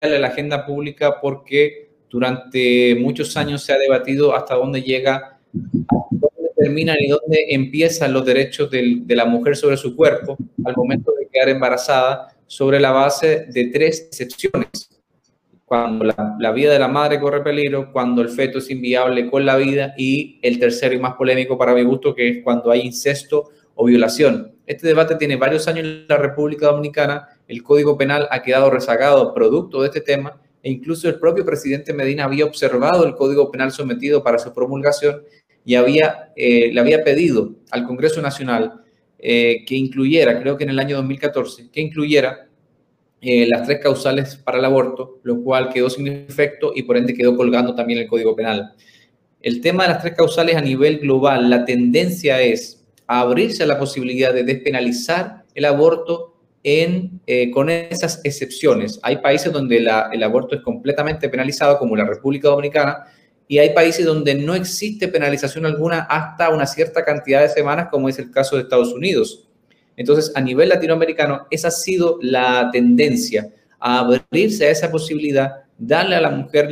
en la agenda pública porque durante muchos años se ha debatido hasta dónde llega, dónde terminan y dónde empiezan los derechos de la mujer sobre su cuerpo al momento de quedar embarazada sobre la base de tres excepciones. Cuando la, la, vida de la madre corre peligro, cuando el feto es inviable con la vida y el tercero y más polémico para mi gusto, que es cuando hay incesto o violación. Este debate tiene varios años en la República Dominicana, el Código Penal ha quedado rezagado producto de este tema e incluso el propio presidente Medina había observado el Código Penal sometido para su promulgación y había, eh, le había pedido al Congreso Nacional eh, que incluyera, creo que en el año 2014, que incluyera eh, las tres causales para el aborto, lo cual quedó sin efecto y por ende quedó colgando también el Código Penal. El tema de las tres causales a nivel global, la tendencia es abrirse a la posibilidad de despenalizar el aborto eh, con esas excepciones. Hay países donde el aborto es completamente penalizado, como la República Dominicana, y hay países donde no existe penalización alguna hasta una cierta cantidad de semanas, como es el caso de Estados Unidos. Entonces, a nivel latinoamericano, esa ha sido la tendencia, a abrirse a esa posibilidad, darle a la mujer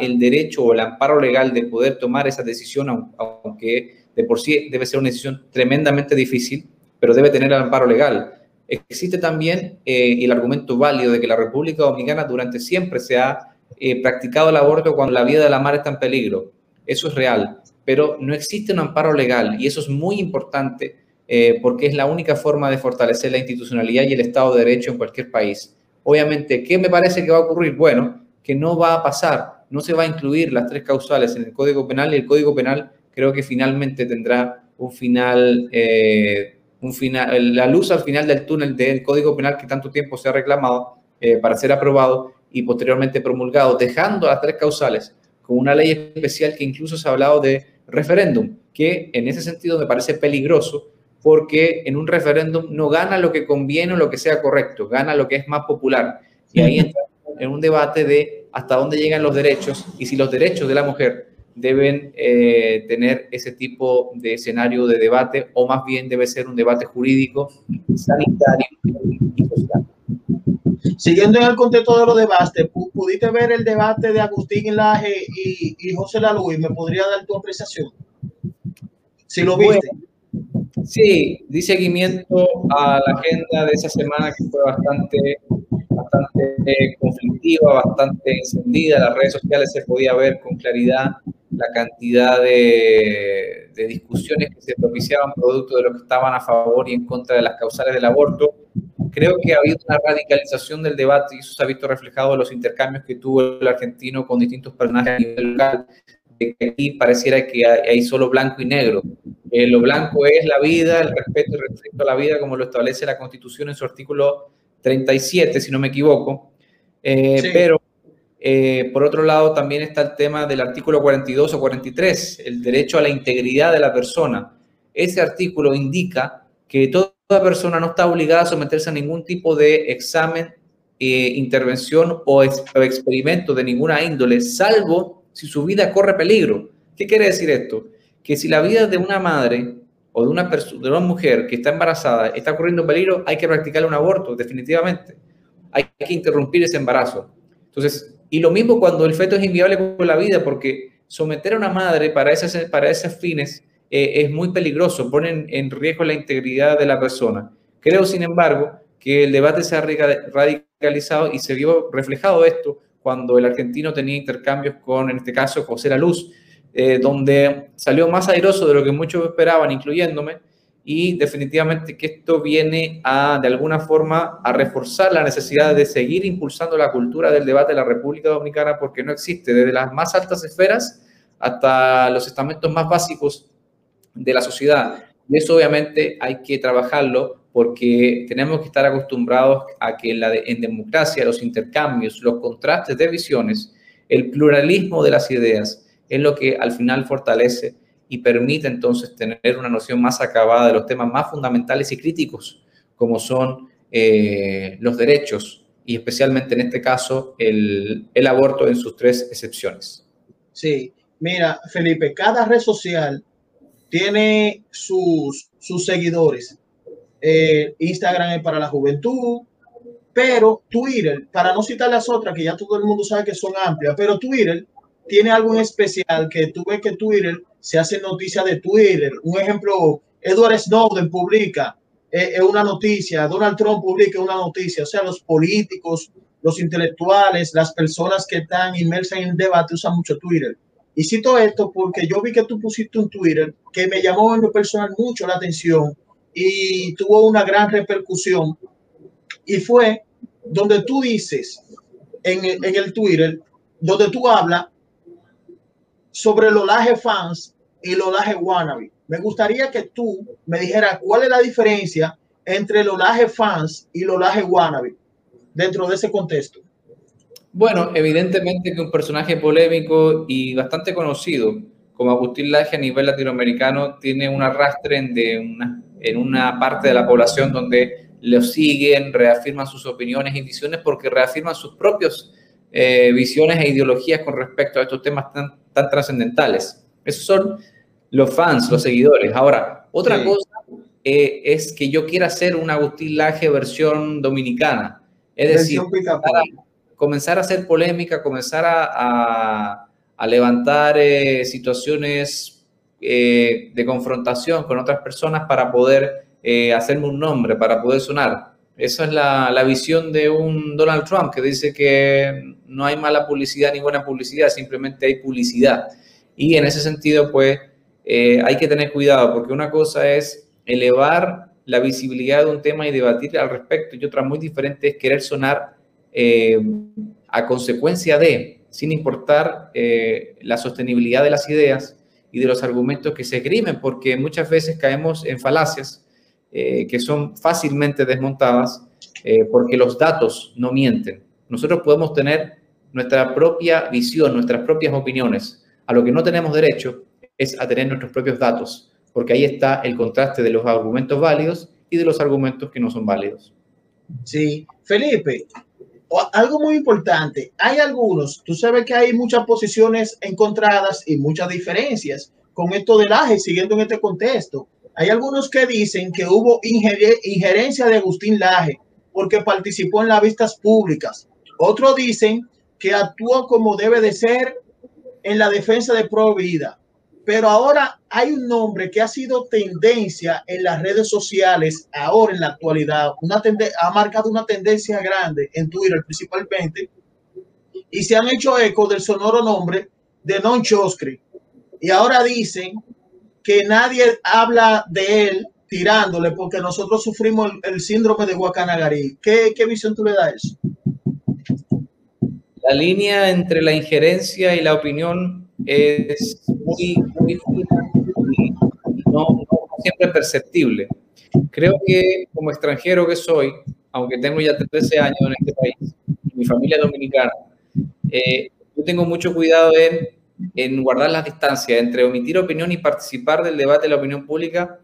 el derecho o el amparo legal de poder tomar esa decisión, aunque de por sí debe ser una decisión tremendamente difícil, pero debe tener el amparo legal. Existe también eh, el argumento válido de que la República Dominicana durante siempre se ha eh, practicado el aborto cuando la vida de la madre está en peligro. Eso es real, pero no existe un amparo legal y eso es muy importante eh, porque es la única forma de fortalecer la institucionalidad y el Estado de Derecho en cualquier país. Obviamente, ¿qué me parece que va a ocurrir? Bueno, que no va a pasar, no se va a incluir las tres causales en el Código Penal y el Código Penal creo que finalmente tendrá un final, un final, la luz al final del túnel del Código Penal que tanto tiempo se ha reclamado para ser aprobado y posteriormente promulgado, dejando las tres causales con una ley especial que incluso se ha hablado de referéndum, que en ese sentido me parece peligroso porque en un referéndum no gana lo que conviene o lo que sea correcto, gana lo que es más popular. Y ahí entra en un debate de hasta dónde llegan los derechos y si los derechos de la mujer deben eh, tener ese tipo de escenario de debate o más bien debe ser un debate jurídico, sanitario y social. Siguiendo en el contexto de los debates, ¿pudiste ver el debate de Agustín Laje y, y José Laluy? ¿Me podría dar tu apreciación? Si lo viste. sí, di seguimiento a la agenda de esa semana que fue bastante, bastante eh, conflictiva, bastante encendida. Las redes sociales se podía ver con claridad la cantidad de, de, discusiones que se propiciaban producto de los que estaban a favor y en contra de las causales del aborto creo que ha habido una radicalización del debate y eso se ha visto reflejado en los intercambios que tuvo el argentino con distintos personajes a nivel local. Que aquí pareciera que hay solo blanco y negro. Eh, lo blanco es la vida, el respeto y respeto a la vida, como lo establece la Constitución en su artículo 37, si no me equivoco. Eh, pero eh, por otro lado, también está el tema del artículo 42 o 43, el derecho a la integridad de la persona. Ese artículo indica que toda persona no está obligada a someterse a ningún tipo de examen, eh, intervención o, experimento de ninguna índole, salvo si su vida corre peligro. ¿Qué quiere decir esto? Que si la vida de una madre o de una, de una mujer que está embarazada está corriendo peligro, hay que practicar un aborto, definitivamente. Hay que interrumpir ese embarazo. Entonces, y lo mismo cuando el feto es inviable con la vida, porque someter a una madre para, esas, para esos fines eh, es muy peligroso, ponen en riesgo la integridad de la persona. Creo, sin embargo, que el debate se ha radicalizado y se vio reflejado esto cuando el argentino tenía intercambios con, en este caso, José La Luz, eh, donde salió más airoso de lo que muchos esperaban, incluyéndome, y definitivamente que esto viene a, de alguna forma, a reforzar la necesidad de seguir impulsando la cultura del debate de la República Dominicana, porque no existe, desde las más altas esferas hasta los estamentos más básicos de la sociedad. Y eso obviamente hay que trabajarlo porque tenemos que estar acostumbrados a que la en democracia los intercambios, los contrastes de visiones, el pluralismo de las ideas es lo que al final fortalece y permite entonces tener una noción más acabada de los temas más fundamentales y críticos, como son eh, los derechos y especialmente en este caso el, el aborto en sus tres excepciones. Sí, mira, Felipe, cada red social tiene sus, sus seguidores. Eh, Instagram es para la juventud, Pero Twitter, para no citar las otras, que ya todo el mundo sabe que son amplias, pero Twitter tiene algo especial que tú ves que Twitter se hace noticia de Twitter. Un ejemplo, Edward Snowden publica eh, eh, una noticia, Donald Trump publica una noticia, o sea, los políticos, los intelectuales, las personas que están inmersas en el debate usan mucho Twitter. Y cito esto porque yo vi que tú pusiste un Twitter que me llamó en lo personal mucho la atención y tuvo una gran repercusión. Y fue donde tú dices en, en el Twitter, donde tú hablas sobre el olaje fans y el olaje wannabe. Me gustaría que tú me dijeras cuál es la diferencia entre el olaje fans y el olaje wannabe dentro de ese contexto. Bueno, evidentemente que un personaje polémico y bastante conocido como Agustín Laje a nivel latinoamericano tiene un arrastre en, de una, en una parte de la población donde lo siguen, reafirman sus opiniones y visiones porque reafirman sus propias eh, visiones e ideologías con respecto a estos temas tan, tan trascendentales. Esos son los fans, los seguidores. Ahora, otra cosa eh, es que yo quiera hacer un Agustín Laje versión dominicana. Es decir, comenzar a hacer polémica, comenzar a, levantar eh, situaciones eh, de confrontación con otras personas para poder eh, hacerme un nombre, para poder sonar. Esa es la, la, visión de un Donald Trump que dice que no hay mala publicidad ni buena publicidad, simplemente hay publicidad. Y en ese sentido, pues, hay que tener cuidado porque una cosa es elevar la visibilidad de un tema y debatir al respecto y otra muy diferente es querer sonar eh, a consecuencia de, sin importar eh, la sostenibilidad de las ideas y de los argumentos que se esgrimen, porque muchas veces caemos en falacias eh, que son fácilmente desmontadas porque los datos no mienten. Nosotros podemos tener nuestra propia visión, nuestras propias opiniones. A lo que no tenemos derecho es a tener nuestros propios datos, porque ahí está el contraste de los argumentos válidos y de los argumentos que no son válidos. Sí, Felipe, algo muy importante, hay algunos, tú sabes que hay muchas posiciones encontradas y muchas diferencias con esto del AGE, siguiendo en este contexto. Hay algunos que dicen que hubo injerencia de Agustín Laje porque participó en las vistas públicas. Otros dicen que actuó como debe de ser en la defensa de pro vida. Pero ahora hay un nombre que ha sido tendencia en las redes sociales, ahora en la actualidad, ha marcado una tendencia grande en Twitter principalmente, y se han hecho eco del sonoro nombre de Non Choskri. Y ahora dicen que nadie habla de él tirándole porque nosotros sufrimos el, síndrome de Guacanagarí. ¿Qué, ¿Qué visión tú le das La línea entre la injerencia y la opinión es muy, muy y no, siempre perceptible. Creo que como extranjero que soy, aunque tengo ya 13 años en este país, mi familia es dominicana, eh, yo tengo mucho cuidado en, en guardar las distancias entre omitir opinión y participar del debate de la opinión pública,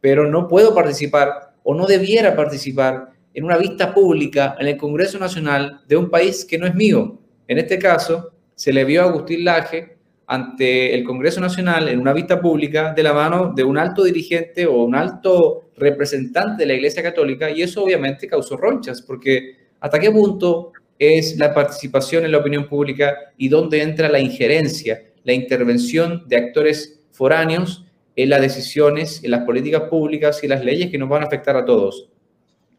pero no puedo participar o no debiera participar en una vista pública en el Congreso Nacional de un país que no es mío. En este caso, se le vio a Agustín Laje ante el Congreso Nacional en una vista pública de la mano de un alto dirigente o un alto representante de la Iglesia Católica y eso obviamente causó ronchas porque hasta qué punto es la participación en la opinión pública y dónde entra la injerencia, la intervención de actores foráneos en las decisiones, en las políticas públicas y las leyes que nos van a afectar a todos.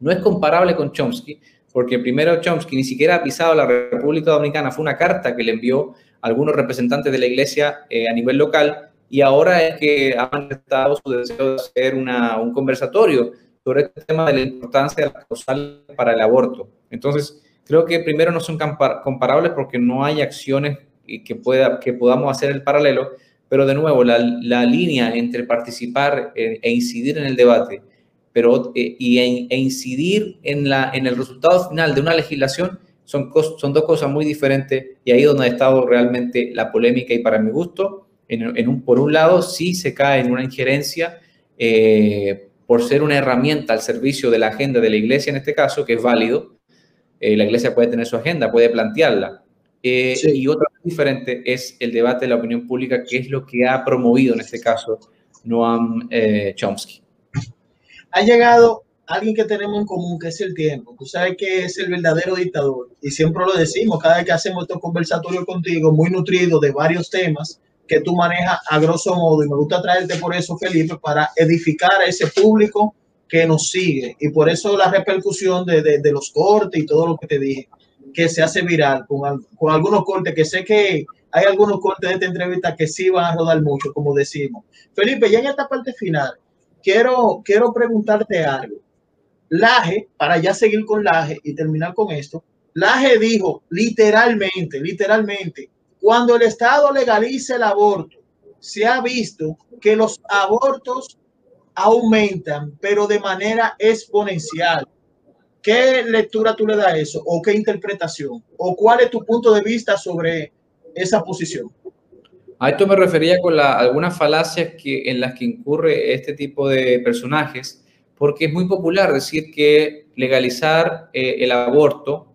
No es comparable con Chomsky, porque primero Chomsky ni siquiera ha pisado la República Dominicana, fue una carta que le envió algunos representantes de la iglesia eh, a nivel local y ahora es que han manifestado su deseo de hacer una, un conversatorio sobre este tema de la importancia de la causal para el aborto. Entonces, creo que primero no son comparables porque no hay acciones que, pueda, que podamos hacer el paralelo, pero de nuevo, la, la línea entre participar e, e incidir en el debate pero, eh, y, e, e, incidir en, la, en el resultado final de una legislación son, son dos cosas muy diferentes y ahí donde ha estado realmente la polémica y para mi gusto, en, un, por un lado, sí se cae en una injerencia eh, por ser una herramienta al servicio de la agenda de la iglesia en este caso, que es válido. Eh, la iglesia puede tener su agenda, puede plantearla. Eh, y otra diferente es el debate de la opinión pública, que es lo que ha promovido en este caso Noam Chomsky. Ha llegado alguien que tenemos en común, que es el tiempo. Tú sabes que es el verdadero dictador. Y siempre lo decimos cada vez que hacemos estos conversatorios contigo, muy nutridos de varios temas que tú manejas a grosso modo. Y me gusta traerte por eso, Felipe, para edificar a ese público que nos sigue. Y por eso la repercusión de, de, los cortes y todo lo que te dije, que se hace viral con, con algunos cortes que sé que hay algunos cortes de esta entrevista que sí van a rodar mucho, como decimos. Felipe, ya en esta parte final, quiero, quiero preguntarte algo. Laje, para ya seguir con Laje y terminar con esto, Laje dijo literalmente, literalmente, cuando el Estado legalice el aborto, se ha visto que los abortos aumentan, pero de manera exponencial. ¿Qué lectura tú le das a eso? ¿O qué interpretación? ¿O cuál es tu punto de vista sobre esa posición? A esto me refería con la, algunas falacias que, en las que incurre este tipo de personajes, porque es muy popular decir que legalizar eh, el aborto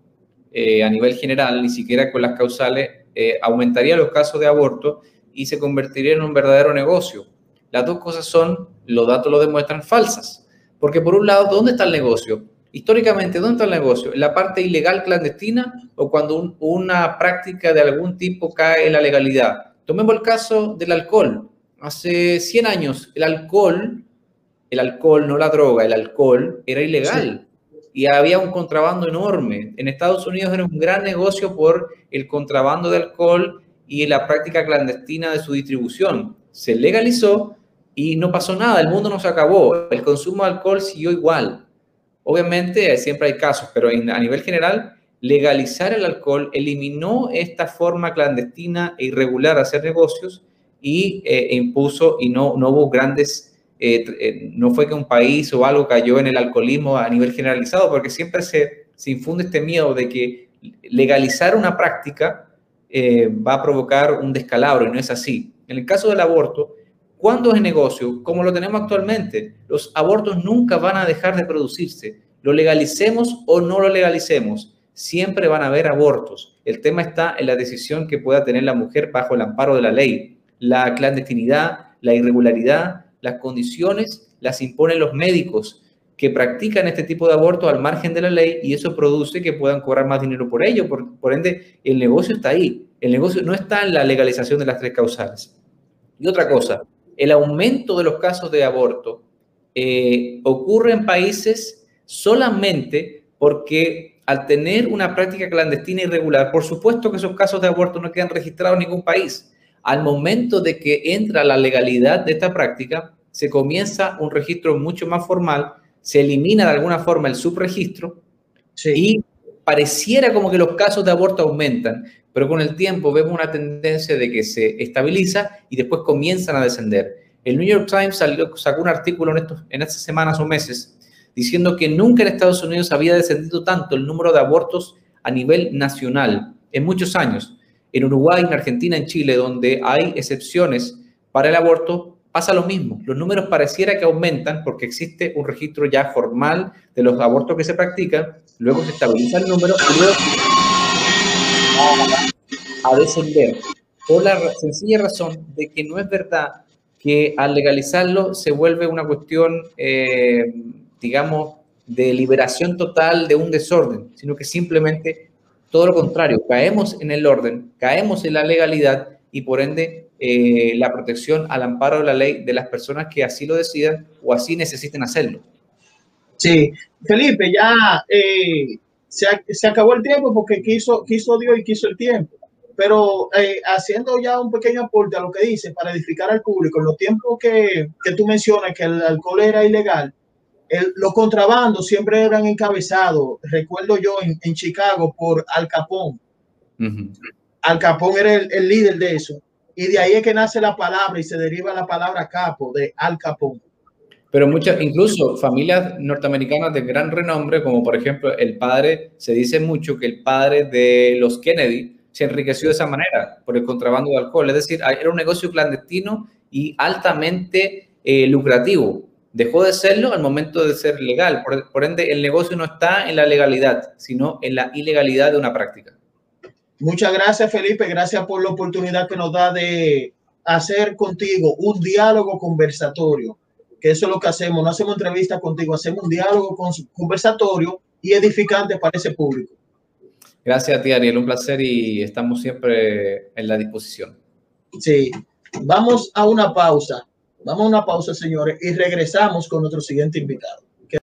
eh, a nivel general, ni siquiera con las causales, eh, aumentaría los casos de aborto y se convertiría en un verdadero negocio. Las dos cosas son, los datos lo demuestran, falsas. Porque por un lado, ¿dónde está el negocio? Históricamente, ¿dónde está el negocio? ¿En la parte ilegal clandestina o cuando una práctica de algún tipo cae en la legalidad? Tomemos el caso del alcohol. Hace 100 años el alcohol, el alcohol, no la droga, el alcohol era ilegal. Y había un contrabando enorme. En Estados Unidos era un gran negocio por el contrabando de alcohol y la práctica clandestina de su distribución. Se legalizó y no pasó nada, el mundo no se acabó, el consumo de alcohol siguió igual. Obviamente siempre hay casos, pero a nivel general legalizar el alcohol eliminó esta forma clandestina e irregular de hacer negocios y eh, e impuso, y no, no hubo grandes, eh, eh, no fue que un país o algo cayó en el alcoholismo a nivel generalizado, porque siempre se, se infunde este miedo de que legalizar una práctica va a provocar un descalabro, y no es así. En el caso del aborto, cuando es negocio, como lo tenemos actualmente, los abortos nunca van a dejar de producirse. Lo legalicemos o no lo legalicemos siempre van a haber abortos. El tema está en la decisión que pueda tener la mujer bajo el amparo de la ley. La clandestinidad, la irregularidad, las condiciones las imponen los médicos que practican este tipo de aborto al margen de la ley y eso produce que puedan cobrar más dinero por ello. Por, ende, el negocio está ahí. El negocio no está en la legalización de las tres causales. Y otra cosa, el aumento de los casos de aborto eh, ocurre en países solamente porque al tener una práctica clandestina irregular, por supuesto que esos casos de aborto no quedan registrados en ningún país. Al momento de que entra la legalidad de esta práctica, se comienza un registro mucho más formal, se elimina de alguna forma el subregistro y pareciera como que los casos de aborto aumentan, pero con el tiempo vemos una tendencia de que se estabiliza y después comienzan a descender. El New York Times salió, sacó un artículo en, estos, en estas semanas o meses diciendo que nunca en Estados Unidos había descendido tanto el número de abortos a nivel nacional en muchos años. En Uruguay, en Argentina, en Chile, donde hay excepciones para el aborto, pasa lo mismo. Los números pareciera que aumentan porque existe un registro ya formal de los abortos que se practican, luego se estabiliza el número y luego a descender. Por la sencilla razón de que no es verdad que al legalizarlo se vuelve una cuestión eh, digamos, de liberación total de un desorden, sino que simplemente todo lo contrario, caemos en el orden, caemos en la legalidad y por ende eh, la protección al amparo de la ley de las personas que así lo decidan o así necesiten hacerlo. Sí, Felipe, ya eh, se, acabó el tiempo porque quiso, quiso Dios y quiso el tiempo. Pero eh, haciendo ya un pequeño aporte a lo que dice para edificar al público, en los tiempos que, que tú mencionas que el alcohol era ilegal, los contrabandos siempre eran encabezados, recuerdo yo, en, Chicago por Al Capón. Al Capón era el, líder de eso. Y de ahí es que nace la palabra y se deriva la palabra capo de Al Capón. Pero muchas, incluso familias norteamericanas de gran renombre, como por ejemplo el padre, se dice mucho que el padre de los Kennedy se enriqueció de esa manera por el contrabando de alcohol. Es decir, era un negocio clandestino y altamente eh, lucrativo dejó de serlo al momento de ser legal. Por, ende, el negocio no está en la legalidad, sino en la ilegalidad de una práctica. Muchas gracias, Felipe. Gracias por la oportunidad que nos da de hacer contigo un diálogo conversatorio que eso es lo que hacemos. No hacemos entrevista contigo, hacemos un diálogo conversatorio y edificante para ese público. Gracias a ti, Ariel. Un placer y estamos siempre en la disposición. Sí. Vamos a una pausa. Vamos a una pausa, señores, y regresamos con nuestro siguiente invitado.